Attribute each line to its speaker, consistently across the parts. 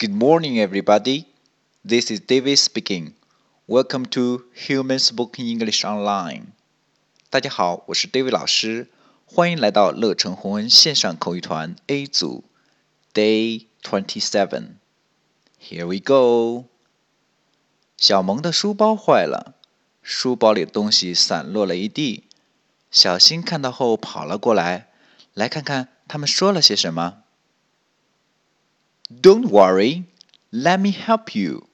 Speaker 1: Good morning, everybody. This is David speaking. Welcome to Human Spoken English Online. 大家好，我是 David 老师，欢迎来到乐成红恩线上口语团 A 组 Day Twenty Seven. Here we go. 小萌的书包坏了，书包里的东西散落了一地。小新看到后跑了过来，来看看他们说了些什么。 Don't worry, let me help you.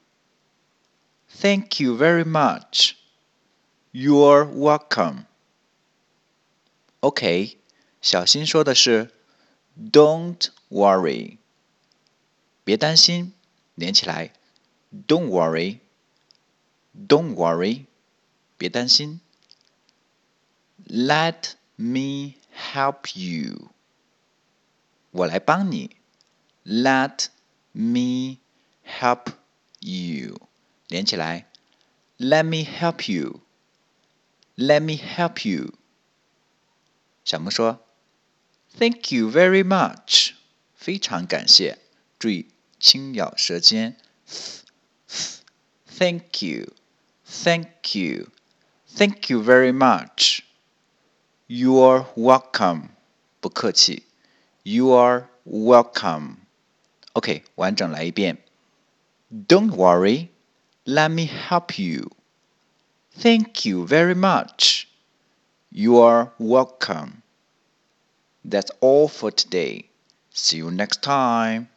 Speaker 1: Thank you very much. You're welcome. OK，小新说的是 "Don't worry"，别担心，连起来，Don't worry，Don't worry，别担心。Let me help you，我来帮你。 Let me help you，连起来。Let me help you. Let me help you. 小萌说：“Thank you very much，非常感谢。注意轻咬舌尖。Thank you, thank you, thank you very much. You're welcome，不客气。You're welcome。” OK，完整来一遍。Don't worry, let me help you. Thank you very much. You are welcome. That's all for today. See you next time.